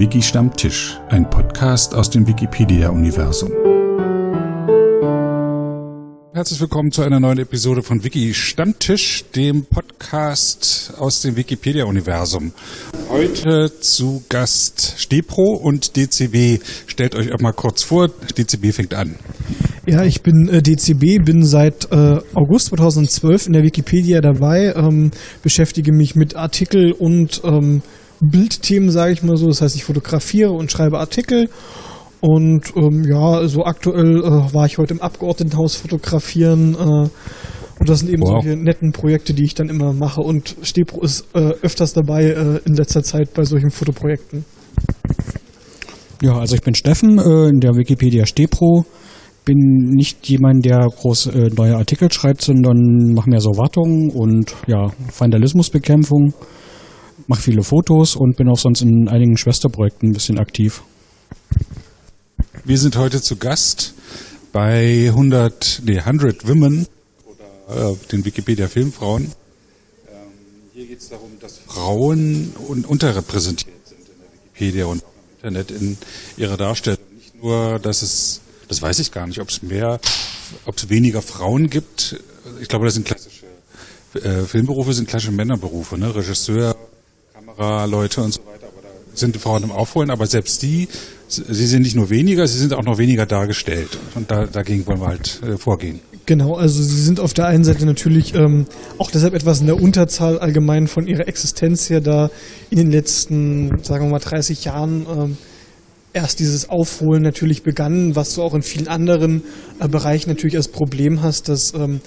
Wiki Stammtisch, ein Podcast aus dem Wikipedia-Universum. Herzlich willkommen zu einer neuen Episode von Wiki Stammtisch, dem Podcast aus dem Wikipedia-Universum. Heute zu Gast Stepro und DCB. Stellt euch auch mal kurz vor, DCB fängt an. Ja, ich bin äh, DCB, bin seit äh, August 2012 in der Wikipedia dabei, ähm, beschäftige mich mit Artikel und ähm, Bildthemen, sage ich mal so. Das heißt, ich fotografiere und schreibe Artikel. Und ähm, ja, so aktuell äh, war ich heute im Abgeordnetenhaus fotografieren. Äh, und das sind eben wow. solche netten Projekte, die ich dann immer mache. Und Stepro ist äh, öfters dabei äh, in letzter Zeit bei solchen Fotoprojekten. Ja, also ich bin Steffen äh, in der Wikipedia Stepro. Bin nicht jemand, der groß äh, neue Artikel schreibt, sondern mache mehr so Wartung und ja, Vandalismusbekämpfung mache viele Fotos und bin auch sonst in einigen Schwesterprojekten ein bisschen aktiv. Wir sind heute zu Gast bei 100, nee, 100 Women oder äh, den Wikipedia Filmfrauen. Ähm, hier geht es darum, dass Frauen un unterrepräsentiert sind in der Wikipedia und im Internet in ihrer Darstellung. Nicht nur, dass es, das weiß ich gar nicht, ob es mehr, ob es weniger Frauen gibt. Ich glaube, das sind klassische äh, Filmberufe, sind klassische Männerberufe, ne? Regisseur, Kameraleute und so weiter, aber da sind Frauen im Aufholen, aber selbst die, sie sind nicht nur weniger, sie sind auch noch weniger dargestellt. Und da, dagegen wollen wir halt äh, vorgehen. Genau, also sie sind auf der einen Seite natürlich ähm, auch deshalb etwas in der Unterzahl allgemein von ihrer Existenz her, da in den letzten, sagen wir mal, 30 Jahren ähm, erst dieses Aufholen natürlich begann, was du auch in vielen anderen äh, Bereichen natürlich als Problem hast, dass ähm,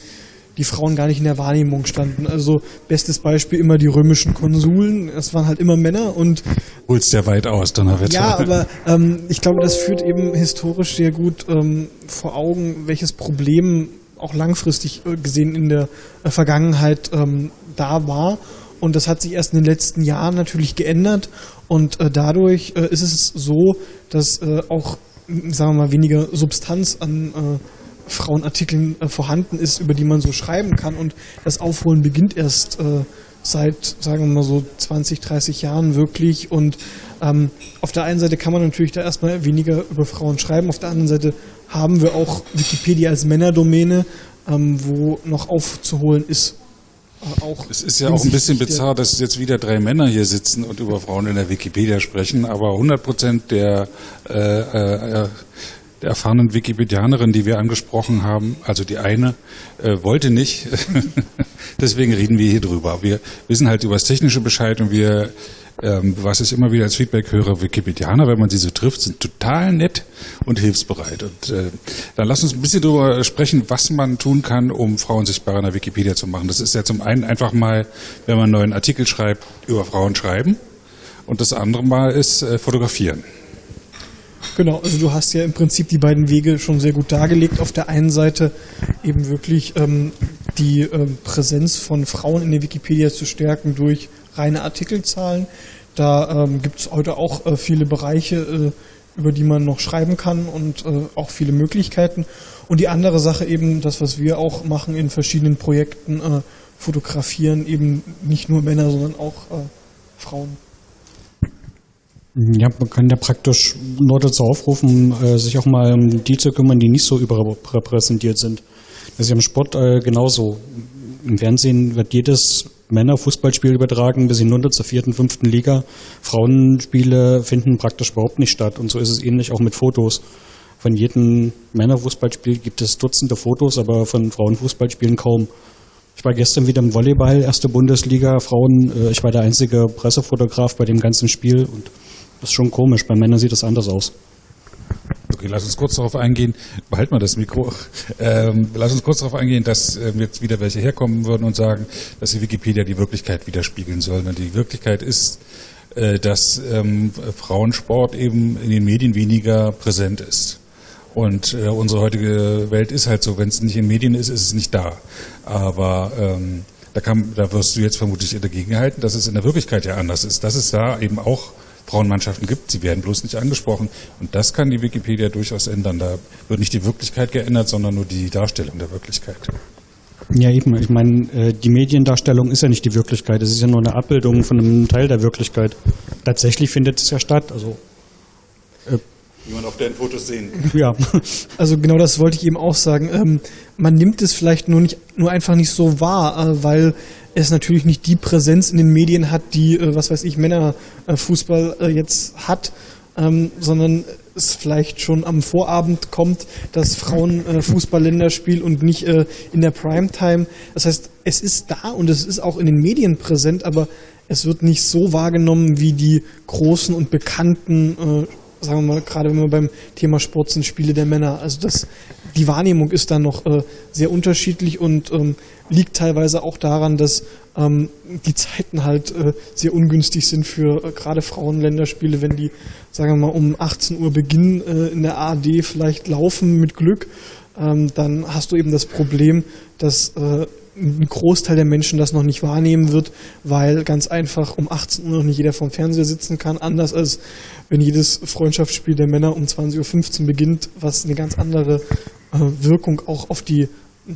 die Frauen gar nicht in der Wahrnehmung standen. Also bestes Beispiel immer die römischen Konsuln. Das waren halt immer Männer und holst ja weit aus, Donnerwetter. Ja, aber ähm, ich glaube, das führt eben historisch sehr gut ähm, vor Augen, welches Problem auch langfristig äh, gesehen in der äh, Vergangenheit ähm, da war. Und das hat sich erst in den letzten Jahren natürlich geändert. Und äh, dadurch äh, ist es so, dass äh, auch, sagen wir mal, weniger Substanz an äh, Frauenartikeln äh, vorhanden ist, über die man so schreiben kann. Und das Aufholen beginnt erst äh, seit, sagen wir mal so, 20, 30 Jahren wirklich. Und ähm, auf der einen Seite kann man natürlich da erstmal weniger über Frauen schreiben, auf der anderen Seite haben wir auch Wikipedia als Männerdomäne, ähm, wo noch aufzuholen ist. Äh, auch es ist ja auch ein bisschen bizarr, dass jetzt wieder drei Männer hier sitzen und über Frauen in der Wikipedia sprechen, aber 100 Prozent der äh, äh, der erfahrenen Wikipedianerin, die wir angesprochen haben, also die eine, äh, wollte nicht. Deswegen reden wir hier drüber. Wir wissen halt über das Technische Bescheid und wir, ähm, was ich immer wieder als Feedback höre, Wikipedianer, wenn man sie so trifft, sind total nett und hilfsbereit. Und äh, dann lass uns ein bisschen darüber sprechen, was man tun kann, um Frauen sichtbarer in der Wikipedia zu machen. Das ist ja zum einen einfach mal, wenn man einen neuen Artikel schreibt, über Frauen schreiben. Und das andere Mal ist äh, fotografieren. Genau, also du hast ja im Prinzip die beiden Wege schon sehr gut dargelegt. Auf der einen Seite eben wirklich ähm, die ähm, Präsenz von Frauen in der Wikipedia zu stärken durch reine Artikelzahlen. Da ähm, gibt es heute auch äh, viele Bereiche, äh, über die man noch schreiben kann und äh, auch viele Möglichkeiten. Und die andere Sache eben, das, was wir auch machen in verschiedenen Projekten, äh, fotografieren eben nicht nur Männer, sondern auch äh, Frauen. Ja, man kann ja praktisch nur dazu aufrufen, äh, sich auch mal um die zu kümmern, die nicht so überrepräsentiert sind. Das ist ja im Sport äh, genauso. Im Fernsehen wird jedes Männerfußballspiel übertragen bis hinunter zur vierten, fünften Liga. Frauenspiele finden praktisch überhaupt nicht statt. Und so ist es ähnlich auch mit Fotos. Von jedem Männerfußballspiel gibt es Dutzende Fotos, aber von Frauenfußballspielen kaum. Ich war gestern wieder im Volleyball, erste Bundesliga, Frauen. Äh, ich war der einzige Pressefotograf bei dem ganzen Spiel und das ist schon komisch. Bei Männern sieht das anders aus. Okay, lass uns kurz darauf eingehen, behalt mal das Mikro, ähm, lass uns kurz darauf eingehen, dass äh, jetzt wieder welche herkommen würden und sagen, dass die Wikipedia die Wirklichkeit widerspiegeln soll. Und die Wirklichkeit ist, äh, dass ähm, Frauensport eben in den Medien weniger präsent ist. Und äh, unsere heutige Welt ist halt so, wenn es nicht in Medien ist, ist es nicht da. Aber ähm, da, kann, da wirst du jetzt vermutlich dagegen halten, dass es in der Wirklichkeit ja anders ist. Dass es da eben auch Frauenmannschaften gibt. Sie werden bloß nicht angesprochen. Und das kann die Wikipedia durchaus ändern. Da wird nicht die Wirklichkeit geändert, sondern nur die Darstellung der Wirklichkeit. Ja, eben. Ich meine, äh, die Mediendarstellung ist ja nicht die Wirklichkeit. Es ist ja nur eine Abbildung von einem Teil der Wirklichkeit. Tatsächlich findet es ja statt. Also wie man auf den Fotos sehen. Ja. Also genau das wollte ich eben auch sagen. Ähm, man nimmt es vielleicht nur nicht, nur einfach nicht so wahr, äh, weil es natürlich nicht die Präsenz in den Medien hat, die, äh, was weiß ich, Männerfußball äh, jetzt hat, ähm, sondern es vielleicht schon am Vorabend kommt, das Frauenfußball-Länderspiel und nicht äh, in der Primetime. Das heißt, es ist da und es ist auch in den Medien präsent, aber es wird nicht so wahrgenommen wie die großen und bekannten äh, sagen wir mal, gerade wenn wir beim Thema Sport sind, Spiele der Männer. Also das, die Wahrnehmung ist da noch äh, sehr unterschiedlich und ähm, liegt teilweise auch daran, dass ähm, die Zeiten halt äh, sehr ungünstig sind für äh, gerade Frauenländerspiele, wenn die, sagen wir mal, um 18 Uhr beginnen äh, in der ARD vielleicht laufen mit Glück, ähm, dann hast du eben das Problem, dass äh, ein Großteil der Menschen das noch nicht wahrnehmen wird, weil ganz einfach um 18 Uhr noch nicht jeder vorm Fernseher sitzen kann, anders als wenn jedes Freundschaftsspiel der Männer um 20.15 Uhr beginnt, was eine ganz andere äh, Wirkung auch auf die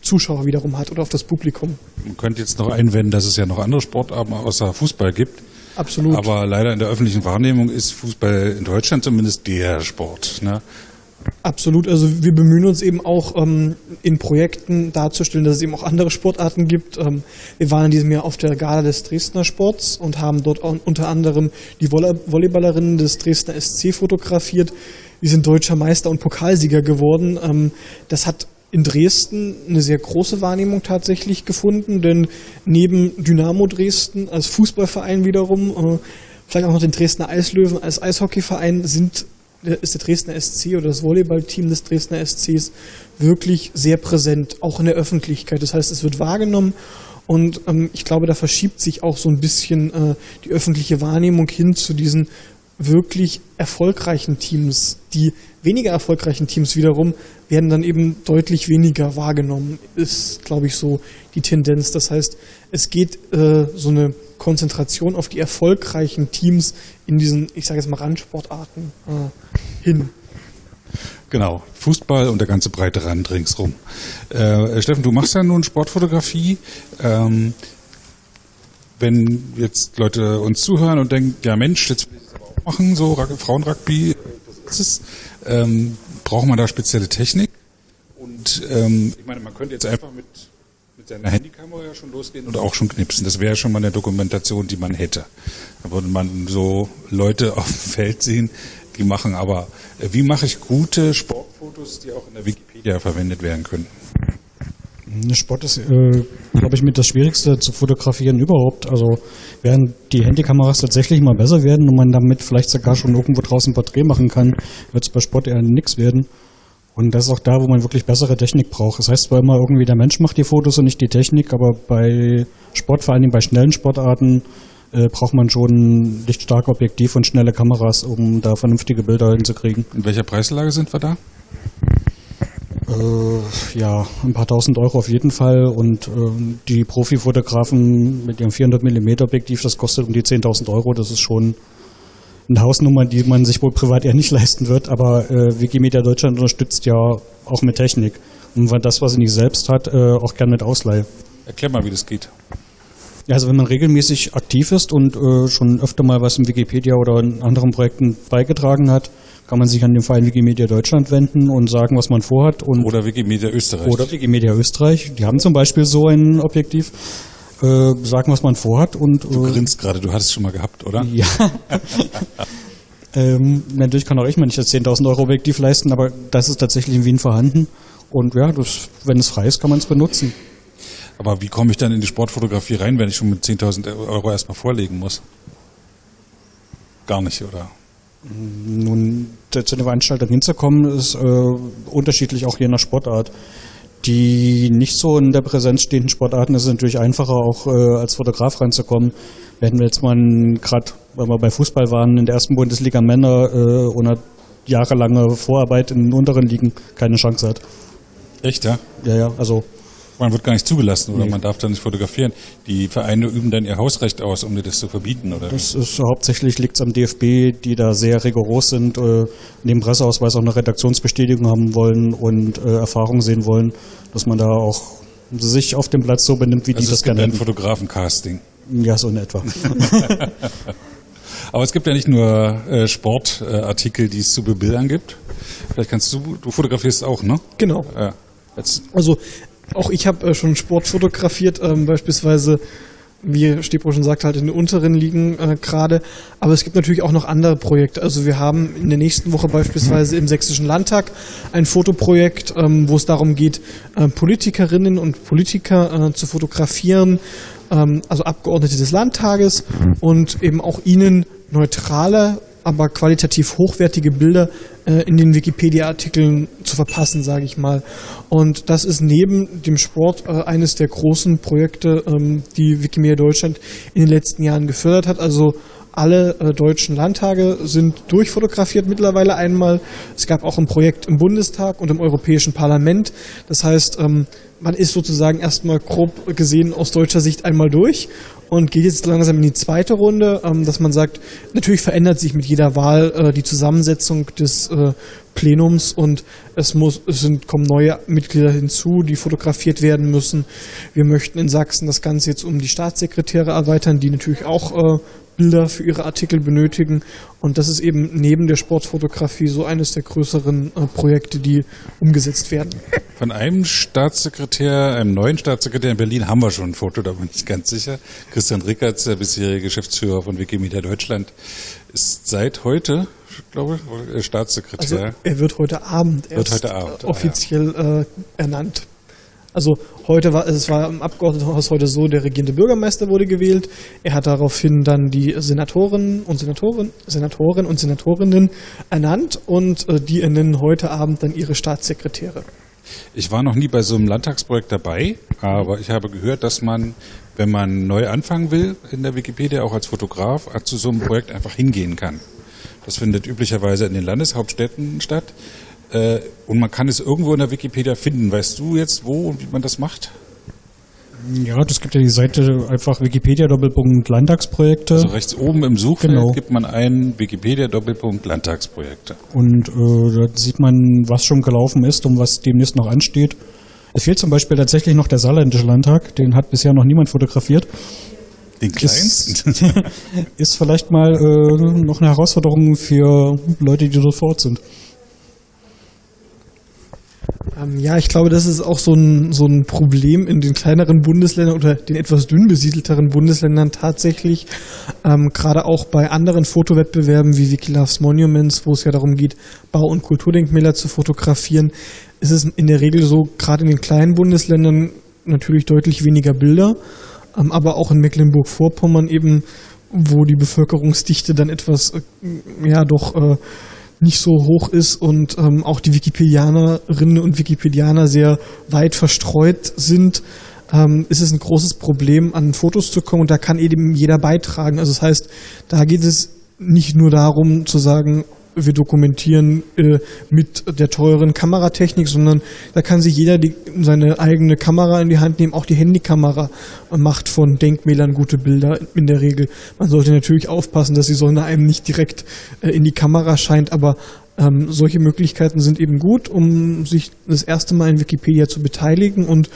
Zuschauer wiederum hat oder auf das Publikum. Man könnte jetzt noch einwenden, dass es ja noch andere Sportarten außer Fußball gibt. Absolut. Aber leider in der öffentlichen Wahrnehmung ist Fußball in Deutschland zumindest der Sport. Ne? Absolut, also wir bemühen uns eben auch ähm, in Projekten darzustellen, dass es eben auch andere Sportarten gibt. Ähm, wir waren in diesem Jahr auf der Gala des Dresdner Sports und haben dort unter anderem die Volleyballerinnen des Dresdner SC fotografiert. Die sind deutscher Meister und Pokalsieger geworden. Ähm, das hat in Dresden eine sehr große Wahrnehmung tatsächlich gefunden, denn neben Dynamo Dresden als Fußballverein wiederum, äh, vielleicht auch noch den Dresdner Eislöwen als Eishockeyverein sind ist der Dresdner SC oder das Volleyballteam des Dresdner SCs wirklich sehr präsent, auch in der Öffentlichkeit. Das heißt, es wird wahrgenommen und ähm, ich glaube, da verschiebt sich auch so ein bisschen äh, die öffentliche Wahrnehmung hin zu diesen wirklich erfolgreichen Teams. Die weniger erfolgreichen Teams wiederum werden dann eben deutlich weniger wahrgenommen, ist, glaube ich, so die Tendenz. Das heißt, es geht äh, so eine Konzentration auf die erfolgreichen Teams in diesen, ich sage jetzt mal, Randsportarten äh, hin. Genau, Fußball und der ganze breite Rand ringsrum. Äh, Steffen, du machst ja nun Sportfotografie. Ähm, wenn jetzt Leute uns zuhören und denken, ja Mensch, jetzt will ich das aber auch machen, so Frauenrugby, das ist es. Ähm, braucht man da spezielle Technik? Und ähm, ich meine, man könnte jetzt einfach mit mit seiner Handykamera ja schon losgehen und auch schon knipsen. Das wäre schon mal eine Dokumentation, die man hätte. Da würde man so Leute auf dem Feld sehen, die machen aber, äh, wie mache ich gute Sportfotos, die auch in der Wikipedia verwendet werden können? Sport ist, äh, glaube ich, mit das Schwierigste zu fotografieren überhaupt. Also während die Handykameras tatsächlich mal besser werden und man damit vielleicht sogar schon irgendwo draußen ein Porträt machen kann, wird es bei Sport eher nichts werden. Und das ist auch da, wo man wirklich bessere Technik braucht. Das heißt zwar immer irgendwie, der Mensch macht die Fotos und nicht die Technik, aber bei Sport, vor allen Dingen bei schnellen Sportarten, äh, braucht man schon ein lichtstarke Objektiv und schnelle Kameras, um da vernünftige Bilder hinzukriegen. In welcher Preislage sind wir da? Äh, ja, ein paar tausend Euro auf jeden Fall. Und äh, die Profifotografen mit ihrem 400 mm Objektiv, das kostet um die 10.000 Euro. Das ist schon eine Hausnummer, die man sich wohl privat eher nicht leisten wird, aber äh, Wikimedia Deutschland unterstützt ja auch mit Technik. Und das, was sie nicht selbst hat, äh, auch gern mit Ausleihe. Erklär mal, wie das geht. Ja, also wenn man regelmäßig aktiv ist und äh, schon öfter mal was in Wikipedia oder in anderen Projekten beigetragen hat, kann man sich an den Verein Wikimedia Deutschland wenden und sagen, was man vorhat. Und oder Wikimedia Österreich. Oder Wikimedia Österreich. Die haben zum Beispiel so ein Objektiv äh, sagen, was man vorhat. Und, du äh, grinst gerade, du hattest es schon mal gehabt, oder? Ja. ähm, natürlich kann auch ich mir nicht das 10.000 Euro Objektiv leisten, aber das ist tatsächlich in Wien vorhanden. Und ja, das, wenn es frei ist, kann man es benutzen. Aber wie komme ich dann in die Sportfotografie rein, wenn ich schon mit 10.000 Euro erstmal vorlegen muss? Gar nicht, oder? Nun, zu den Veranstaltern hinzukommen, ist äh, unterschiedlich auch je nach Sportart die nicht so in der Präsenz stehenden Sportarten ist es natürlich einfacher, auch äh, als Fotograf reinzukommen. Wenn wir jetzt mal gerade, weil wir bei Fußball waren, in der ersten Bundesliga Männer äh, ohne jahrelange Vorarbeit in den unteren Ligen keine Chance hat. Echt, ja? Ja, ja, also man wird gar nicht zugelassen oder nee. man darf da nicht fotografieren. Die Vereine üben dann ihr Hausrecht aus, um dir das zu verbieten, oder? Das ist hauptsächlich liegt es am DFB, die da sehr rigoros sind, äh, neben Presseausweis auch eine Redaktionsbestätigung haben wollen und äh, Erfahrung sehen wollen, dass man da auch sich auf dem Platz so benimmt, wie also die das gerne hätten. Fotografencasting. Ja, so in etwa. Aber es gibt ja nicht nur äh, Sportartikel, äh, die es zu bebildern gibt. Vielleicht kannst du, du fotografierst auch, ne? Genau. Ja. also auch ich habe äh, schon Sport fotografiert, ähm, beispielsweise wie Stepro schon sagt, halt in den unteren Ligen äh, gerade. Aber es gibt natürlich auch noch andere Projekte. Also wir haben in der nächsten Woche beispielsweise im Sächsischen Landtag ein Fotoprojekt, ähm, wo es darum geht, äh, Politikerinnen und Politiker äh, zu fotografieren, ähm, also Abgeordnete des Landtages und eben auch ihnen neutrale aber qualitativ hochwertige Bilder in den Wikipedia-Artikeln zu verpassen, sage ich mal. Und das ist neben dem Sport äh, eines der großen Projekte, ähm, die Wikimedia Deutschland in den letzten Jahren gefördert hat. Also alle äh, deutschen Landtage sind durchfotografiert mittlerweile einmal. Es gab auch ein Projekt im Bundestag und im Europäischen Parlament. Das heißt, ähm, man ist sozusagen erstmal grob gesehen aus deutscher Sicht einmal durch und geht jetzt langsam in die zweite Runde, ähm, dass man sagt, natürlich verändert sich mit jeder Wahl äh, die Zusammensetzung des äh, Plenums und es muss, es sind, kommen neue Mitglieder hinzu, die fotografiert werden müssen. Wir möchten in Sachsen das Ganze jetzt um die Staatssekretäre erweitern, die natürlich auch äh, Bilder für ihre Artikel benötigen. Und das ist eben neben der Sportfotografie so eines der größeren äh, Projekte, die umgesetzt werden. Von einem Staatssekretär, einem neuen Staatssekretär in Berlin haben wir schon ein Foto, da bin ich ganz sicher. Christian Rickertz, der bisherige Geschäftsführer von Wikimedia Deutschland, ist seit heute, glaube ich, Staatssekretär. Also er wird heute Abend erst heute Abend, offiziell ah, ja. äh, ernannt. Also heute war es war im Abgeordnetenhaus heute so, der regierende Bürgermeister wurde gewählt. Er hat daraufhin dann die Senatoren und Senatoren, Senatoren und Senatorinnen ernannt und äh, die ernennen heute Abend dann ihre Staatssekretäre. Ich war noch nie bei so einem Landtagsprojekt dabei, aber ich habe gehört, dass man, wenn man neu anfangen will in der Wikipedia, auch als Fotograf, zu so einem Projekt einfach hingehen kann. Das findet üblicherweise in den Landeshauptstädten statt. Äh, und man kann es irgendwo in der Wikipedia finden. Weißt du jetzt, wo und wie man das macht? Ja, das gibt ja die Seite einfach Wikipedia Doppelpunkt Landtagsprojekte. Also rechts oben im Suchfeld genau. gibt man ein Wikipedia Doppelpunkt Landtagsprojekte. Und äh, da sieht man, was schon gelaufen ist und was demnächst noch ansteht. Es fehlt zum Beispiel tatsächlich noch der Saarländische Landtag, den hat bisher noch niemand fotografiert. Den kleinsten? Ist, ist vielleicht mal äh, noch eine Herausforderung für Leute, die dort vor Ort sind. Ähm, ja, ich glaube, das ist auch so ein, so ein Problem in den kleineren Bundesländern oder den etwas dünn besiedelteren Bundesländern tatsächlich. Ähm, Gerade auch bei anderen Fotowettbewerben wie Wikiloves Monuments, wo es ja darum geht, Bau- und Kulturdenkmäler zu fotografieren, ist es in der Regel so, gerade in den kleinen Bundesländern natürlich deutlich weniger Bilder, ähm, aber auch in Mecklenburg-Vorpommern eben, wo die Bevölkerungsdichte dann etwas, äh, ja, doch äh, nicht so hoch ist und ähm, auch die Wikipedianerinnen und Wikipedianer sehr weit verstreut sind, ähm, ist es ein großes Problem, an Fotos zu kommen und da kann eben jeder beitragen. Also das heißt, da geht es nicht nur darum zu sagen, wir dokumentieren äh, mit der teuren Kameratechnik, sondern da kann sich jeder die, seine eigene Kamera in die Hand nehmen, auch die Handykamera macht von Denkmälern gute Bilder in der Regel. Man sollte natürlich aufpassen, dass die Sonne einem nicht direkt äh, in die Kamera scheint, aber ähm, solche Möglichkeiten sind eben gut, um sich das erste Mal in Wikipedia zu beteiligen und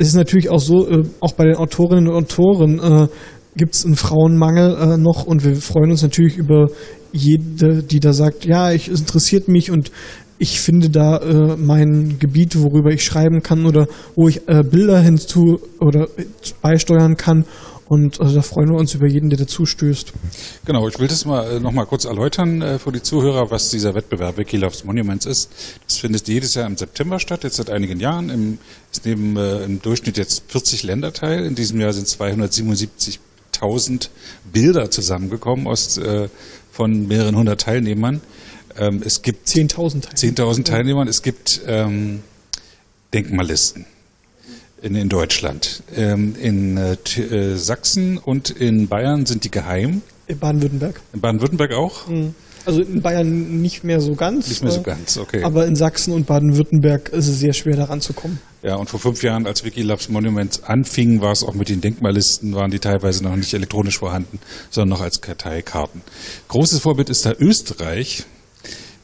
es ist natürlich auch so, äh, auch bei den Autorinnen und Autoren äh, gibt es einen Frauenmangel äh, noch und wir freuen uns natürlich über jede, die da sagt, ja, ich, es interessiert mich und ich finde da äh, mein Gebiet, worüber ich schreiben kann oder wo ich äh, Bilder hinzu oder beisteuern kann. Und also da freuen wir uns über jeden, der dazu stößt. Genau, ich will das mal äh, noch mal kurz erläutern äh, für die Zuhörer, was dieser Wettbewerb Wikiloves Monuments ist. Das findet jedes Jahr im September statt, jetzt seit einigen Jahren. Im, es nehmen äh, im Durchschnitt jetzt 40 Länder teil. In diesem Jahr sind 277.000 Bilder zusammengekommen aus äh, von mehreren hundert Teilnehmern. Ähm, es gibt 10.000 Teilnehmer. 10 Teilnehmern. Es gibt ähm, Denkmallisten in, in Deutschland. Ähm, in äh, äh, Sachsen und in Bayern sind die geheim. In Baden-Württemberg. In Baden-Württemberg auch? Mhm. Also in Bayern nicht mehr so ganz. Nicht mehr so äh, ganz, okay. Aber in Sachsen und Baden-Württemberg ist es sehr schwer daran zu kommen. Ja, und vor fünf Jahren, als Wikilabs Monument anfing, war es auch mit den Denkmallisten, waren die teilweise noch nicht elektronisch vorhanden, sondern noch als Karteikarten. Großes Vorbild ist da Österreich.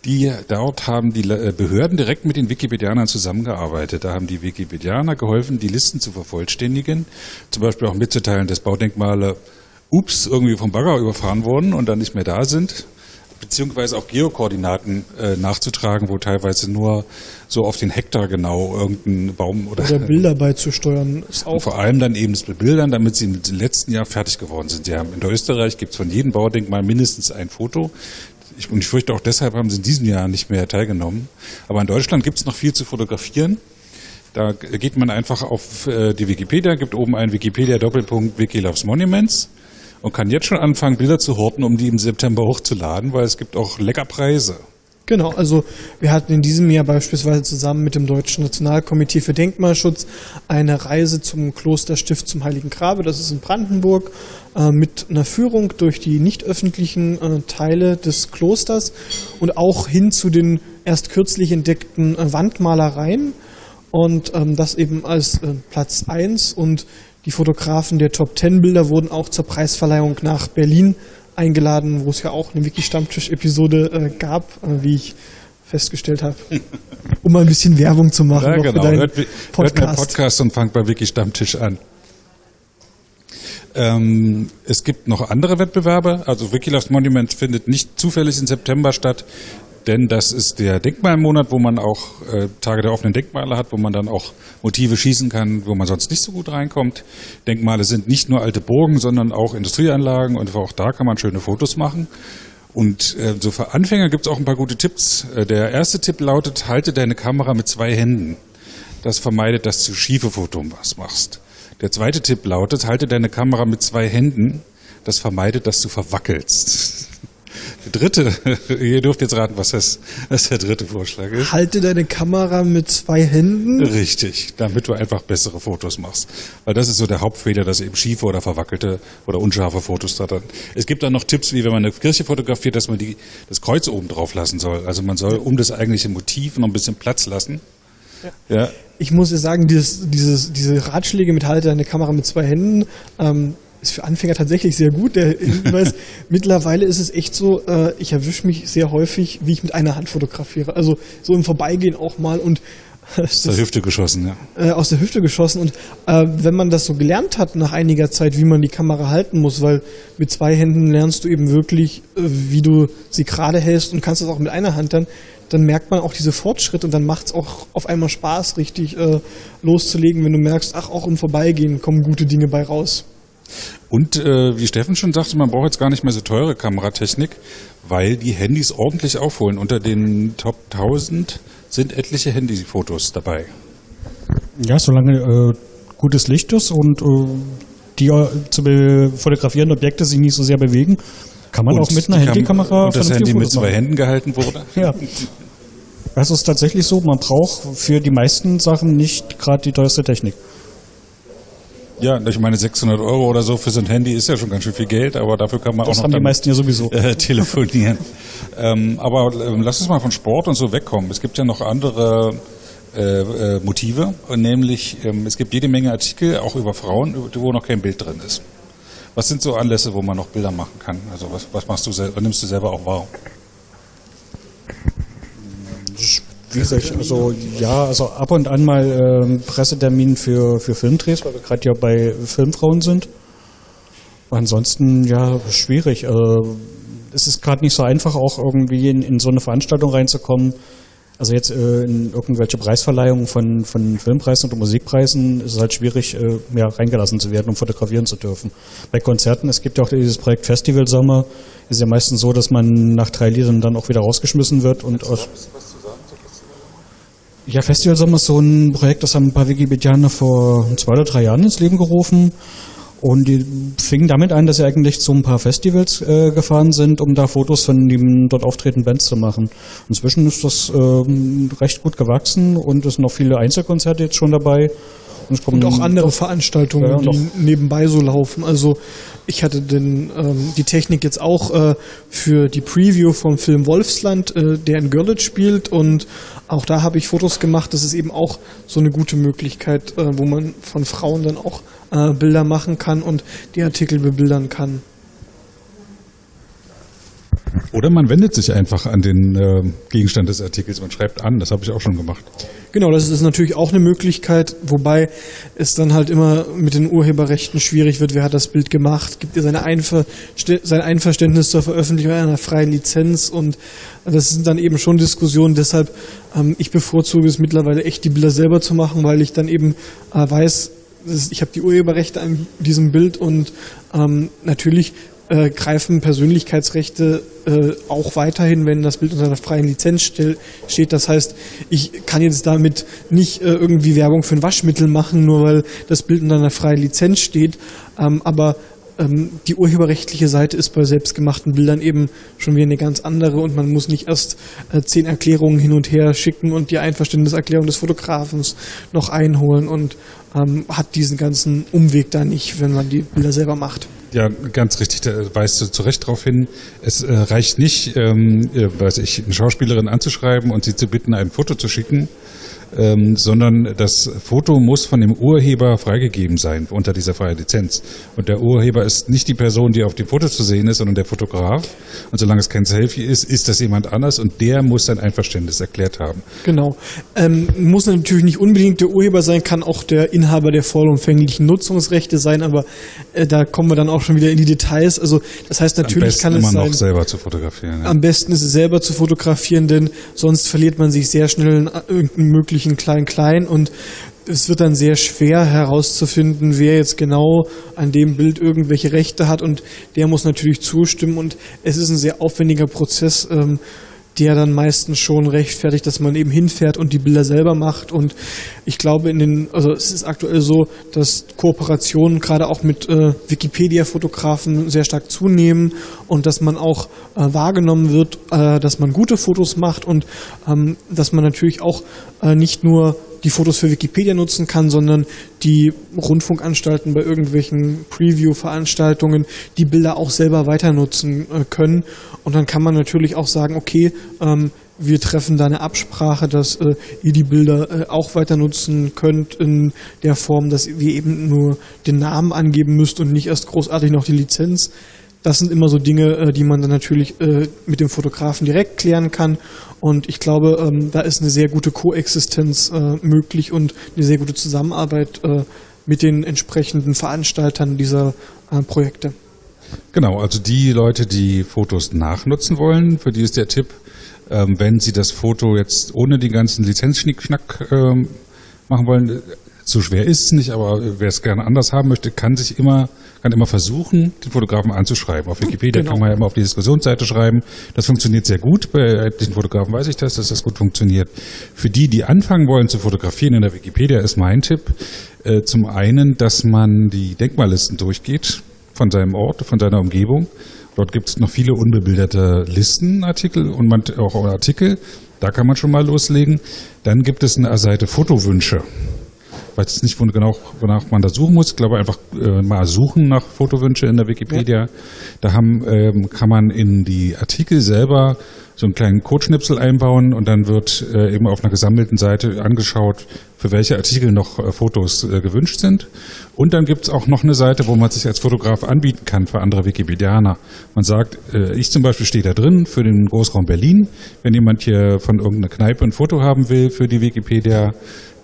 Die, dort haben die äh, Behörden direkt mit den Wikipedianern zusammengearbeitet. Da haben die Wikipedianer geholfen, die Listen zu vervollständigen. Zum Beispiel auch mitzuteilen, dass Baudenkmale, ups, irgendwie vom Bagger überfahren wurden und dann nicht mehr da sind beziehungsweise auch Geokoordinaten äh, nachzutragen, wo teilweise nur so auf den Hektar genau irgendein Baum oder, oder Bilder beizusteuern ist auch. Vor allem dann eben das Bebildern, damit sie im letzten Jahr fertig geworden sind. Haben in Österreich gibt es von jedem Baudenkmal mindestens ein Foto. Ich, und ich fürchte auch deshalb haben sie in diesem Jahr nicht mehr teilgenommen. Aber in Deutschland gibt es noch viel zu fotografieren. Da geht man einfach auf äh, die Wikipedia, gibt oben einen Wikipedia Doppelpunkt Wiki Loves Monuments und kann jetzt schon anfangen, Bilder zu horten, um die im September hochzuladen, weil es gibt auch lecker Preise. Genau, also wir hatten in diesem Jahr beispielsweise zusammen mit dem Deutschen Nationalkomitee für Denkmalschutz eine Reise zum Klosterstift zum Heiligen Grabe, das ist in Brandenburg, äh, mit einer Führung durch die nicht öffentlichen äh, Teile des Klosters und auch hin zu den erst kürzlich entdeckten äh, Wandmalereien und ähm, das eben als äh, Platz 1 und die Fotografen der Top Ten Bilder wurden auch zur Preisverleihung nach Berlin eingeladen, wo es ja auch eine Wiki-Stammtisch-Episode äh, gab, äh, wie ich festgestellt habe, um mal ein bisschen Werbung zu machen. Ja, genau. Hört, Podcast. hört Podcast und fangt bei Wiki-Stammtisch an. Ähm, es gibt noch andere Wettbewerbe. Also Wikiloves Monument findet nicht zufällig im September statt denn das ist der Denkmalmonat, wo man auch äh, Tage der offenen Denkmale hat, wo man dann auch Motive schießen kann, wo man sonst nicht so gut reinkommt. Denkmale sind nicht nur alte Burgen, sondern auch Industrieanlagen und auch da kann man schöne Fotos machen. Und äh, so für Anfänger gibt es auch ein paar gute Tipps. Äh, der erste Tipp lautet, halte deine Kamera mit zwei Händen. Das vermeidet, dass du schiefe Fotos machst. Der zweite Tipp lautet, halte deine Kamera mit zwei Händen. Das vermeidet, dass du verwackelst. Der dritte, ihr dürft jetzt raten, was das, was der dritte Vorschlag ist. Halte deine Kamera mit zwei Händen. Richtig, damit du einfach bessere Fotos machst. Weil das ist so der Hauptfehler, dass eben schiefe oder verwackelte oder unscharfe Fotos da drin. Es gibt dann noch Tipps, wie wenn man eine Kirche fotografiert, dass man die, das Kreuz oben drauf lassen soll. Also man soll um das eigentliche Motiv noch ein bisschen Platz lassen. Ja. ja. Ich muss ja sagen, dieses, dieses, diese Ratschläge mit halte deine Kamera mit zwei Händen, ähm, ist für Anfänger tatsächlich sehr gut, der Hinweis. Mittlerweile ist es echt so, äh, ich erwische mich sehr häufig, wie ich mit einer Hand fotografiere. Also so im Vorbeigehen auch mal und aus der Hüfte geschossen, ja. Äh, aus der Hüfte geschossen. Und äh, wenn man das so gelernt hat nach einiger Zeit, wie man die Kamera halten muss, weil mit zwei Händen lernst du eben wirklich, äh, wie du sie gerade hältst und kannst das auch mit einer Hand dann, dann merkt man auch diese Fortschritte und dann macht es auch auf einmal Spaß, richtig äh, loszulegen, wenn du merkst, ach, auch im Vorbeigehen kommen gute Dinge bei raus. Und äh, wie Steffen schon sagte, man braucht jetzt gar nicht mehr so teure Kameratechnik, weil die Handys ordentlich aufholen. Unter den Top 1000 sind etliche Handyfotos dabei. Ja, solange äh, gutes Licht ist und äh, die äh, zu fotografierenden Objekte sich nicht so sehr bewegen, kann man und auch mit einer Handykamera Und das Handy mit zwei Händen gehalten wurde. Ja. Das ist tatsächlich so, man braucht für die meisten Sachen nicht gerade die teuerste Technik. Ja, ich meine 600 Euro oder so für so ein Handy ist ja schon ganz schön viel Geld, aber dafür kann man das auch noch haben die meisten ja sowieso. Äh, telefonieren. ähm, aber äh, lass uns mal von Sport und so wegkommen. Es gibt ja noch andere äh, äh, Motive, nämlich ähm, es gibt jede Menge Artikel, auch über Frauen, wo noch kein Bild drin ist. Was sind so Anlässe, wo man noch Bilder machen kann? Also was, was machst du, was nimmst du selber auch wahr? Wie gesagt, also ja, also ab und an mal ähm, Pressetermin für, für Filmdrehs, weil wir gerade ja bei Filmfrauen sind. Ansonsten ja schwierig. Äh, es ist gerade nicht so einfach, auch irgendwie in, in so eine Veranstaltung reinzukommen. Also jetzt äh, in irgendwelche Preisverleihungen von, von Filmpreisen oder Musikpreisen ist es halt schwierig, äh, ja, reingelassen zu werden, um fotografieren zu dürfen. Bei Konzerten, es gibt ja auch dieses Projekt Festival Sommer, ist ja meistens so, dass man nach drei Liedern dann auch wieder rausgeschmissen wird und aus, ja, Festival Sommer ist so ein Projekt, das haben ein paar Wikipedianer vor zwei oder drei Jahren ins Leben gerufen. Und die fingen damit an, dass sie eigentlich zu ein paar Festivals äh, gefahren sind, um da Fotos von den dort auftretenden Bands zu machen. Inzwischen ist das ähm, recht gut gewachsen und es sind noch viele Einzelkonzerte jetzt schon dabei. Und, auch andere Veranstaltungen, ja, die nebenbei so laufen. Also ich hatte den, ähm, die Technik jetzt auch äh, für die Preview vom Film Wolfsland, äh, der in Görlitz spielt und auch da habe ich Fotos gemacht. Das ist eben auch so eine gute Möglichkeit, äh, wo man von Frauen dann auch äh, Bilder machen kann und die Artikel bebildern kann. Oder man wendet sich einfach an den äh, Gegenstand des Artikels, man schreibt an, das habe ich auch schon gemacht. Genau, das ist natürlich auch eine Möglichkeit, wobei es dann halt immer mit den Urheberrechten schwierig wird, wer hat das Bild gemacht, gibt er seine Einver sein Einverständnis zur Veröffentlichung einer freien Lizenz? Und das sind dann eben schon Diskussionen, deshalb ähm, ich bevorzuge es mittlerweile echt die Bilder selber zu machen, weil ich dann eben äh, weiß, ich habe die Urheberrechte an diesem Bild und ähm, natürlich äh, greifen Persönlichkeitsrechte äh, auch weiterhin, wenn das Bild unter einer freien Lizenz steht. Das heißt, ich kann jetzt damit nicht äh, irgendwie Werbung für ein Waschmittel machen, nur weil das Bild unter einer freien Lizenz steht. Ähm, aber ähm, die urheberrechtliche Seite ist bei selbstgemachten Bildern eben schon wieder eine ganz andere und man muss nicht erst äh, zehn Erklärungen hin und her schicken und die Einverständniserklärung des Fotografens noch einholen und ähm, hat diesen ganzen Umweg da nicht, wenn man die Bilder selber macht. Ja, ganz richtig, da weist du zu Recht darauf hin. Es äh, reicht nicht, ähm, äh, weiß ich, eine Schauspielerin anzuschreiben und sie zu bitten, ein Foto zu schicken, ähm, sondern das Foto muss von dem Urheber freigegeben sein unter dieser freien Lizenz. Und der Urheber ist nicht die Person, die auf dem Foto zu sehen ist, sondern der Fotograf. Und solange es kein Selfie ist, ist das jemand anders und der muss sein Einverständnis erklärt haben. Genau. Ähm, muss natürlich nicht unbedingt der Urheber sein, kann auch der Inhaber der vollumfänglichen Nutzungsrechte sein, aber äh, da kommen wir dann auch schon wieder in die Details. Also das heißt natürlich kann es immer sein, noch selber zu fotografieren. Ja. Am besten ist es selber zu fotografieren, denn sonst verliert man sich sehr schnell in irgendeinen möglichen möglichen Klein-Klein und es wird dann sehr schwer herauszufinden, wer jetzt genau an dem Bild irgendwelche Rechte hat und der muss natürlich zustimmen und es ist ein sehr aufwendiger Prozess. Ähm, der dann meistens schon rechtfertigt, dass man eben hinfährt und die Bilder selber macht. Und ich glaube, in den, also es ist aktuell so, dass Kooperationen gerade auch mit äh, Wikipedia-Fotografen sehr stark zunehmen und dass man auch äh, wahrgenommen wird, äh, dass man gute Fotos macht und ähm, dass man natürlich auch äh, nicht nur die Fotos für Wikipedia nutzen kann, sondern die Rundfunkanstalten bei irgendwelchen Preview-Veranstaltungen die Bilder auch selber weiter nutzen äh, können. Und dann kann man natürlich auch sagen, okay, ähm, wir treffen da eine Absprache, dass äh, ihr die Bilder äh, auch weiter nutzen könnt in der Form, dass ihr eben nur den Namen angeben müsst und nicht erst großartig noch die Lizenz. Das sind immer so Dinge, äh, die man dann natürlich äh, mit dem Fotografen direkt klären kann. Und ich glaube, ähm, da ist eine sehr gute Koexistenz äh, möglich und eine sehr gute Zusammenarbeit mit den entsprechenden Veranstaltern dieser Projekte. Genau, also die Leute, die Fotos nachnutzen wollen, für die ist der Tipp, ähm, wenn sie das Foto jetzt ohne den ganzen Lizenzschnickschnack ähm, machen wollen, so schwer ist es nicht, aber wer es gerne anders haben möchte, kann sich immer, kann immer versuchen, den Fotografen anzuschreiben. Auf Wikipedia genau. kann man ja immer auf die Diskussionsseite schreiben. Das funktioniert sehr gut. Bei etlichen Fotografen weiß ich das, dass das gut funktioniert. Für die, die anfangen wollen zu fotografieren in der Wikipedia, ist mein Tipp äh, zum einen, dass man die Denkmallisten durchgeht von seinem Ort, von seiner Umgebung. Dort gibt es noch viele unbebilderte Listenartikel und man, auch Artikel. Da kann man schon mal loslegen. Dann gibt es eine Seite Fotowünsche weiß jetzt nicht, genau, wonach man da suchen muss. Ich glaube einfach äh, mal suchen nach Fotowünsche in der Wikipedia. Ja. Da haben, ähm, kann man in die Artikel selber so einen kleinen Codeschnipsel einbauen und dann wird äh, eben auf einer gesammelten Seite angeschaut, für welche Artikel noch äh, Fotos äh, gewünscht sind. Und dann gibt's auch noch eine Seite, wo man sich als Fotograf anbieten kann für andere Wikipedianer. Man sagt, äh, ich zum Beispiel stehe da drin für den Großraum Berlin. Wenn jemand hier von irgendeiner Kneipe ein Foto haben will für die Wikipedia,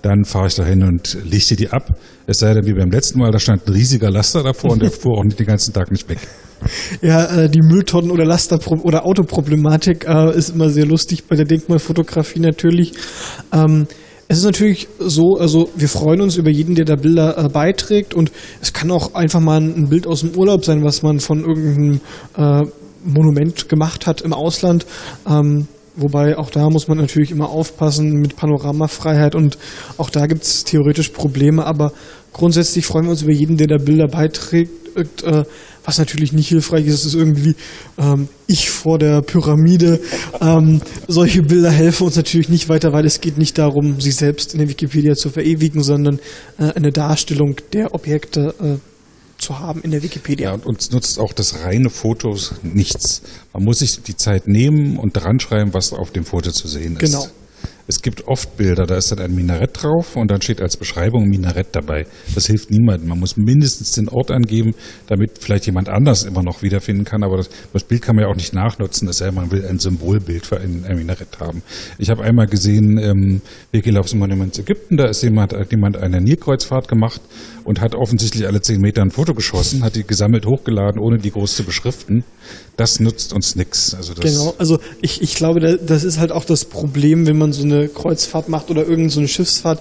dann fahre ich dahin und lichte die ab. Es sei denn, wie beim letzten Mal, da stand ein riesiger Laster davor und der fuhr auch den ganzen Tag nicht weg. Ja, äh, die Mülltonnen- oder Laster- oder Autoproblematik äh, ist immer sehr lustig bei der Denkmalfotografie natürlich. Ähm, es ist natürlich so, also wir freuen uns über jeden, der da Bilder äh, beiträgt und es kann auch einfach mal ein Bild aus dem Urlaub sein, was man von irgendeinem äh, Monument gemacht hat im Ausland. Ähm, Wobei auch da muss man natürlich immer aufpassen mit Panoramafreiheit und auch da gibt es theoretisch Probleme, aber grundsätzlich freuen wir uns über jeden, der da Bilder beiträgt. Äh, was natürlich nicht hilfreich ist, ist irgendwie ähm, ich vor der Pyramide. Ähm, solche Bilder helfen uns natürlich nicht weiter, weil es geht nicht darum, sich selbst in der Wikipedia zu verewigen, sondern äh, eine Darstellung der Objekte äh, zu haben in der Wikipedia. Ja, und uns nutzt auch das reine Fotos nichts. Man muss sich die Zeit nehmen und dran schreiben, was auf dem Foto zu sehen ist. Genau. Es gibt oft Bilder, da ist dann ein Minarett drauf und dann steht als Beschreibung Minarett dabei. Das hilft niemandem. Man muss mindestens den Ort angeben, damit vielleicht jemand anders immer noch wiederfinden kann. Aber das, das Bild kann man ja auch nicht nachnutzen, es sei denn, man will ein Symbolbild für ein, ein Minarett haben. Ich habe einmal gesehen, ähm, Wegel aufs Monument Ägypten, da ist jemand, hat jemand eine Nilkreuzfahrt gemacht und hat offensichtlich alle zehn Meter ein Foto geschossen, hat die gesammelt hochgeladen, ohne die groß zu beschriften. Das nutzt uns nichts. Also genau, also ich, ich glaube, das ist halt auch das Problem, wenn man so eine Kreuzfahrt macht oder irgendeine so Schiffsfahrt.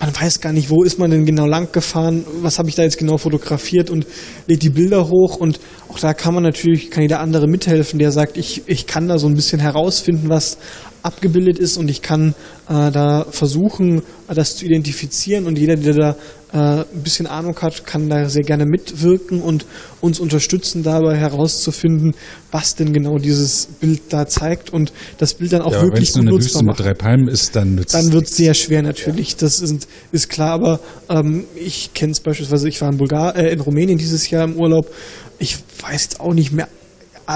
Man weiß gar nicht, wo ist man denn genau lang gefahren, was habe ich da jetzt genau fotografiert und lädt die Bilder hoch und auch da kann man natürlich, kann jeder andere mithelfen, der sagt, ich, ich kann da so ein bisschen herausfinden, was abgebildet ist und ich kann äh, da versuchen, das zu identifizieren und jeder, der da äh, ein bisschen Ahnung hat, kann da sehr gerne mitwirken und uns unterstützen dabei herauszufinden, was denn genau dieses Bild da zeigt und das Bild dann auch ja, wirklich gut nutzbar macht. Wenn es mit drei Palmen ist, dann nützt Dann wird es sehr schwer natürlich, das ist, ist klar, aber ähm, ich kenne es beispielsweise, ich war in, Bulgar äh, in Rumänien dieses Jahr im Urlaub, ich weiß jetzt auch nicht mehr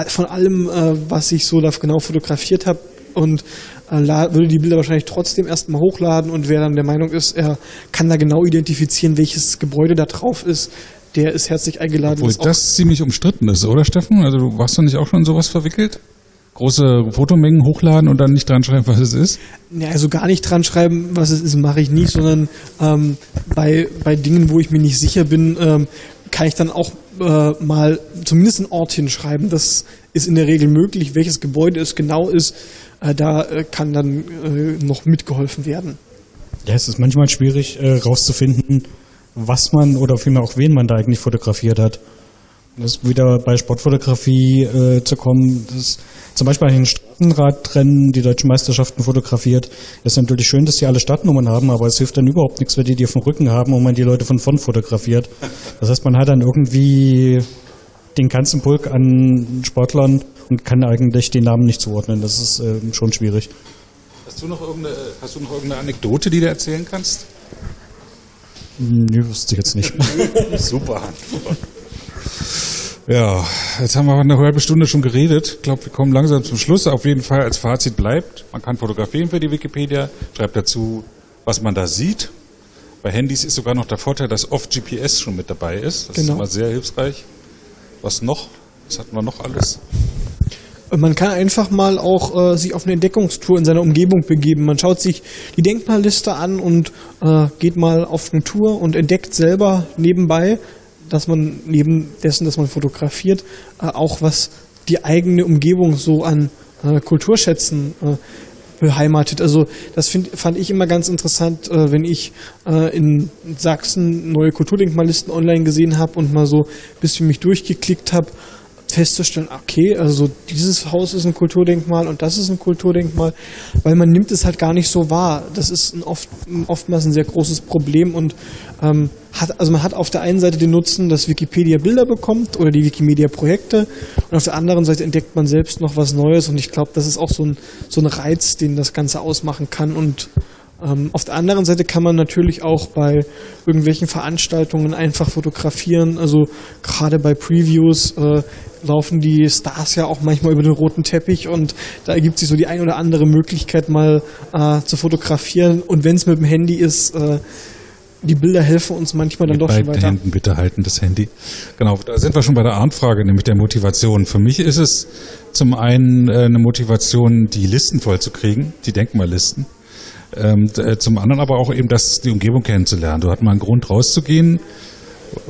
von allem, äh, was ich so da genau fotografiert habe, und äh, würde die Bilder wahrscheinlich trotzdem erstmal hochladen und wer dann der Meinung ist, er kann da genau identifizieren, welches Gebäude da drauf ist, der ist herzlich eingeladen. Obwohl das ziemlich umstritten ist, oder Steffen? Also du warst doch nicht auch schon in sowas verwickelt? große Fotomengen hochladen und dann nicht dran schreiben, was es ist? Ja, also gar nicht dran schreiben, was es ist, mache ich nicht, sondern ähm, bei, bei Dingen, wo ich mir nicht sicher bin, ähm, kann ich dann auch äh, mal zumindest einen Ort hinschreiben. Das ist in der Regel möglich. Welches Gebäude es genau ist, da äh, kann dann äh, noch mitgeholfen werden. Ja, es ist manchmal schwierig rauszufinden, was man oder vielmehr auch wen man da eigentlich fotografiert hat. Das wieder bei Sportfotografie äh, zu kommen, das zum Beispiel an den Straßenradrennen die deutschen Meisterschaften fotografiert. Es ist natürlich schön, dass die alle Startnummern haben, aber es hilft dann überhaupt nichts, wenn die die auf dem Rücken haben und man die Leute von vorn fotografiert. Das heißt, man hat dann irgendwie den ganzen Pulk an Sportlern und kann eigentlich die Namen nicht zuordnen. Das ist äh, schon schwierig. Hast du, noch irgendeine, hast du noch irgendeine Anekdote, die du erzählen kannst? Nee, wüsste ich jetzt nicht. Super. Ja, jetzt haben wir eine halbe Stunde schon geredet. Ich glaube, wir kommen langsam zum Schluss. Auf jeden Fall als Fazit bleibt, man kann fotografieren für die Wikipedia, schreibt dazu, was man da sieht. Bei Handys ist sogar noch der Vorteil, dass oft GPS schon mit dabei ist. Das genau. ist immer sehr hilfreich. Was noch? Was hatten wir noch alles? Man kann einfach mal auch äh, sich auf eine Entdeckungstour in seiner Umgebung begeben. Man schaut sich die Denkmalliste an und äh, geht mal auf eine Tour und entdeckt selber nebenbei, dass man neben dessen, dass man fotografiert, äh, auch was die eigene Umgebung so an äh, Kulturschätzen äh, beheimatet. Also das find, fand ich immer ganz interessant, äh, wenn ich äh, in Sachsen neue Kulturdenkmallisten online gesehen habe und mal so ein bisschen mich durchgeklickt habe festzustellen, okay, also dieses Haus ist ein Kulturdenkmal und das ist ein Kulturdenkmal, weil man nimmt es halt gar nicht so wahr. Das ist ein oft, oftmals ein sehr großes Problem und ähm, hat, also man hat auf der einen Seite den Nutzen, dass Wikipedia Bilder bekommt oder die Wikimedia Projekte und auf der anderen Seite entdeckt man selbst noch was Neues und ich glaube, das ist auch so ein, so ein Reiz, den das Ganze ausmachen kann und ähm, auf der anderen Seite kann man natürlich auch bei irgendwelchen Veranstaltungen einfach fotografieren. Also gerade bei Previews äh, laufen die Stars ja auch manchmal über den roten Teppich und da ergibt sich so die ein oder andere Möglichkeit mal äh, zu fotografieren. Und wenn es mit dem Handy ist, äh, die Bilder helfen uns manchmal dann mit doch schon weiter. Händen bitte halten das Handy. Genau, da sind wir schon bei der Arnfrage, nämlich der Motivation. Für mich ist es zum einen äh, eine Motivation, die Listen vollzukriegen, die Denkmallisten. Ähm, äh, zum anderen aber auch eben das, die Umgebung kennenzulernen. Du hast mal einen Grund rauszugehen,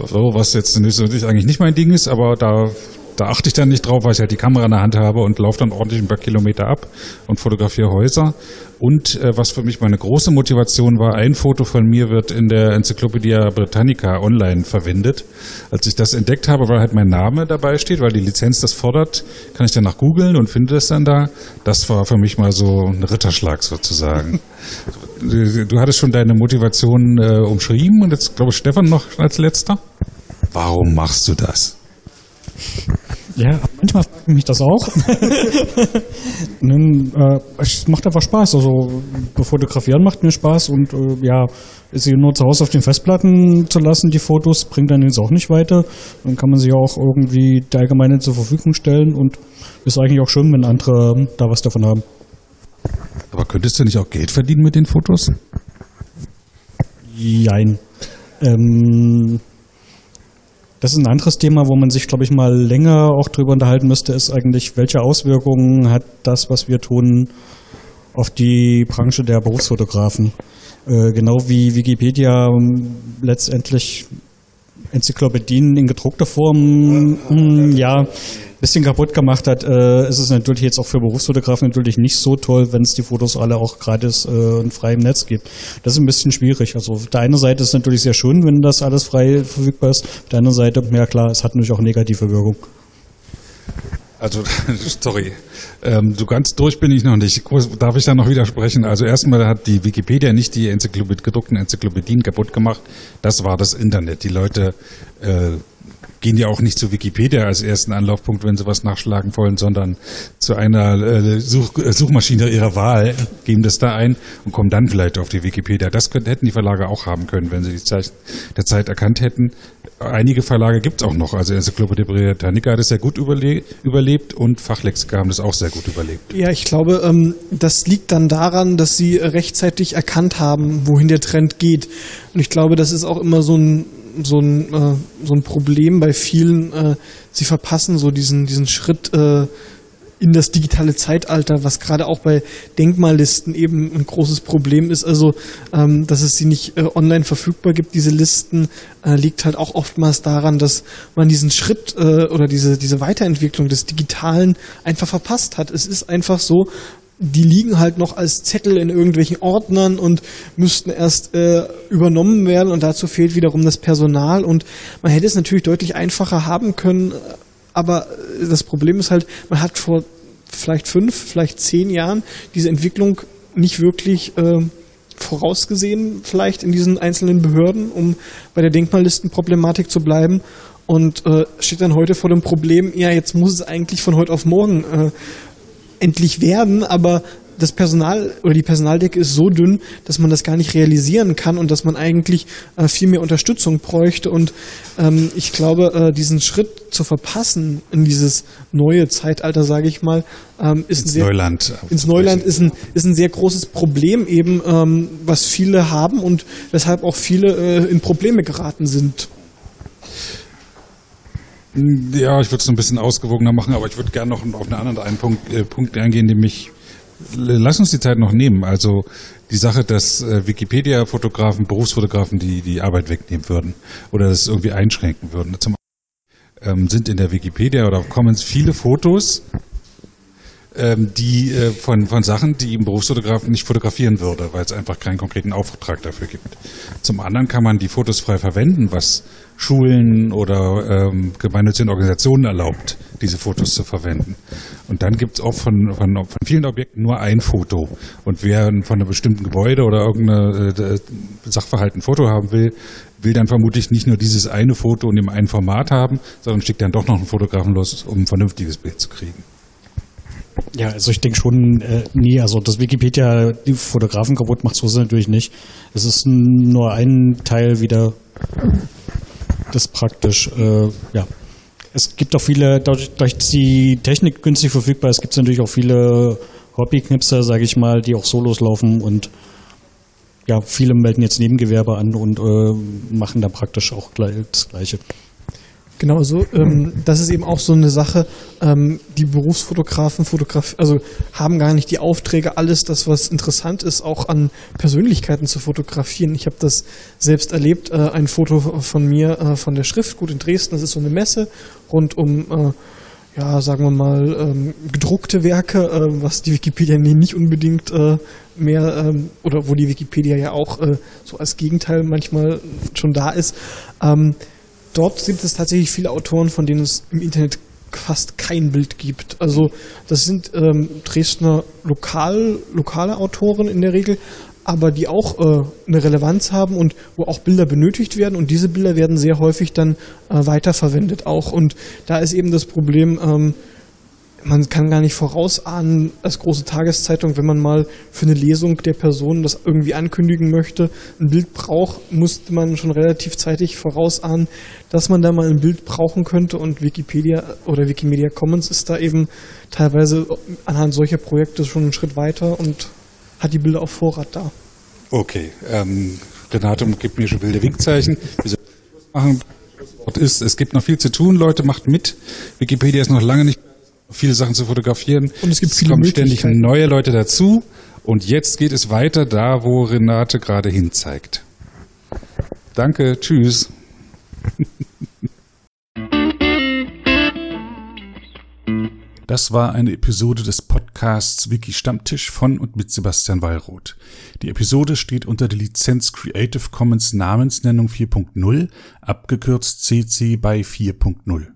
so, was jetzt eigentlich nicht mein Ding ist, aber da da achte ich dann nicht drauf, weil ich halt die Kamera in der Hand habe und laufe dann ordentlich ein paar Kilometer ab und fotografiere Häuser. Und äh, was für mich meine große Motivation war, ein Foto von mir wird in der Enzyklopädie Britannica online verwendet. Als ich das entdeckt habe, weil halt mein Name dabei steht, weil die Lizenz das fordert, kann ich danach googeln und finde das dann da. Das war für mich mal so ein Ritterschlag sozusagen. du, du hattest schon deine Motivation äh, umschrieben und jetzt glaube ich Stefan noch als letzter. Warum machst du das? Ja, manchmal frage ich mich das auch. Nun, äh, es macht einfach Spaß. Also fotografieren macht mir Spaß und äh, ja, sie nur zu Hause auf den Festplatten zu lassen, die Fotos, bringt dann jetzt auch nicht weiter. Dann kann man sie auch irgendwie der Allgemeine zur Verfügung stellen und ist eigentlich auch schön, wenn andere da was davon haben. Aber könntest du nicht auch Geld verdienen mit den Fotos? Jein. Ähm, das ist ein anderes Thema, wo man sich, glaube ich, mal länger auch drüber unterhalten müsste, ist eigentlich, welche Auswirkungen hat das, was wir tun, auf die Branche der Berufsfotografen? Äh, genau wie Wikipedia letztendlich Enzyklopädien in gedruckter Form, mh, hm, ja, bisschen kaputt gemacht hat, äh, ist es natürlich jetzt auch für Berufsfotografen natürlich nicht so toll, wenn es die Fotos alle auch gratis äh, und frei im Netz gibt. Das ist ein bisschen schwierig. Also auf der einen Seite ist es natürlich sehr schön, wenn das alles frei verfügbar ist. Auf der anderen Seite, ja klar, es hat natürlich auch negative Wirkung. Also, sorry, ähm, so ganz durch bin ich noch nicht. Darf ich da noch widersprechen? Also erstmal hat die Wikipedia nicht die Enzyklopäd gedruckten Enzyklopädien kaputt gemacht. Das war das Internet. Die Leute äh, gehen ja auch nicht zu Wikipedia als ersten Anlaufpunkt, wenn sie was nachschlagen wollen, sondern zu einer äh, Such äh, Suchmaschine ihrer Wahl, geben das da ein und kommen dann vielleicht auf die Wikipedia. Das könnten, hätten die Verlage auch haben können, wenn sie die Zeit der Zeit erkannt hätten. Einige Verlage gibt es auch noch. Also Enzyklopädie Britannica hat es sehr gut überle überlebt und Fachlexika haben das auch sehr gut überlebt. Ja, ich glaube, ähm, das liegt dann daran, dass sie rechtzeitig erkannt haben, wohin der Trend geht. Und ich glaube, das ist auch immer so ein so ein, äh, so ein Problem bei vielen. Äh, sie verpassen so diesen, diesen Schritt äh, in das digitale Zeitalter, was gerade auch bei Denkmallisten eben ein großes Problem ist. Also, ähm, dass es sie nicht äh, online verfügbar gibt, diese Listen, äh, liegt halt auch oftmals daran, dass man diesen Schritt äh, oder diese, diese Weiterentwicklung des Digitalen einfach verpasst hat. Es ist einfach so, die liegen halt noch als Zettel in irgendwelchen Ordnern und müssten erst äh, übernommen werden und dazu fehlt wiederum das Personal und man hätte es natürlich deutlich einfacher haben können, aber das Problem ist halt, man hat vor vielleicht fünf, vielleicht zehn Jahren diese Entwicklung nicht wirklich äh, vorausgesehen, vielleicht in diesen einzelnen Behörden, um bei der Denkmallistenproblematik zu bleiben und äh, steht dann heute vor dem Problem, ja, jetzt muss es eigentlich von heute auf morgen äh, endlich werden, aber das Personal oder die Personaldecke ist so dünn, dass man das gar nicht realisieren kann und dass man eigentlich äh, viel mehr Unterstützung bräuchte. Und ähm, ich glaube, äh, diesen Schritt zu verpassen in dieses neue Zeitalter, sage ich mal, ähm, ist ins ein sehr, Neuland. Ins Neuland ist ein, ist ein sehr großes Problem eben, ähm, was viele haben und weshalb auch viele äh, in Probleme geraten sind. Ja, ich würde es ein bisschen ausgewogener machen, aber ich würde gerne noch auf einen anderen einen Punkt, äh, Punkt eingehen, nämlich lass uns die Zeit noch nehmen. Also die Sache, dass äh, Wikipedia-Fotografen, Berufsfotografen die die Arbeit wegnehmen würden oder das irgendwie einschränken würden. Zum ähm, sind in der Wikipedia oder auf Commons viele Fotos, ähm, die äh, von, von Sachen, die ein Berufsfotograf nicht fotografieren würde, weil es einfach keinen konkreten Auftrag dafür gibt. Zum anderen kann man die Fotos frei verwenden, was Schulen oder ähm, gemeinnützigen Organisationen erlaubt, diese Fotos zu verwenden. Und dann gibt es auch von, von, von vielen Objekten nur ein Foto. Und wer von einem bestimmten Gebäude oder irgendeine äh, Sachverhalt ein Foto haben will, will dann vermutlich nicht nur dieses eine Foto in dem einen Format haben, sondern schickt dann doch noch einen Fotografen los, um ein vernünftiges Bild zu kriegen. Ja, also ich denke schon, äh, nie, also das Wikipedia die Fotografen kaputt macht, so natürlich nicht. Es ist nur ein Teil wieder das praktisch, äh, ja. Es gibt auch viele, dadurch, dass die Technik günstig verfügbar ist, gibt es natürlich auch viele Hobbyknipser, sage ich mal, die auch Solos laufen und ja, viele melden jetzt Nebengewerbe an und äh, machen da praktisch auch das Gleiche. Genau so. Ähm, das ist eben auch so eine Sache. Ähm, die Berufsfotografen Fotograf also haben gar nicht die Aufträge, alles das, was interessant ist, auch an Persönlichkeiten zu fotografieren. Ich habe das selbst erlebt. Äh, ein Foto von mir äh, von der Schriftgut in Dresden. Das ist so eine Messe rund um äh, ja, sagen wir mal, ähm, gedruckte Werke, äh, was die Wikipedia nicht unbedingt äh, mehr, ähm, oder wo die Wikipedia ja auch äh, so als Gegenteil manchmal schon da ist. Ähm, dort sind es tatsächlich viele Autoren, von denen es im Internet fast kein Bild gibt. Also das sind ähm, Dresdner lokal, lokale Autoren in der Regel, aber die auch äh, eine Relevanz haben und wo auch Bilder benötigt werden und diese Bilder werden sehr häufig dann äh, weiterverwendet auch. Und da ist eben das Problem, ähm, man kann gar nicht vorausahnen als große Tageszeitung, wenn man mal für eine Lesung der Person das irgendwie ankündigen möchte, ein Bild braucht, musste man schon relativ zeitig vorausahnen, dass man da mal ein Bild brauchen könnte und Wikipedia oder Wikimedia Commons ist da eben teilweise anhand solcher Projekte schon einen Schritt weiter und hat die Bilder auf Vorrat da. Okay, ähm, Renate gibt mir schon wilde Winkzeichen. Wir machen. Ist, es gibt noch viel zu tun, Leute, macht mit. Wikipedia ist noch lange nicht viele Sachen zu fotografieren. Und es gibt es viele kommen ständig neue Leute dazu. Und jetzt geht es weiter da, wo Renate gerade hin zeigt. Danke, tschüss. Das war eine Episode des Podcasts Wiki Stammtisch von und mit Sebastian Wallroth. Die Episode steht unter der Lizenz Creative Commons Namensnennung 4.0, abgekürzt CC by 4.0.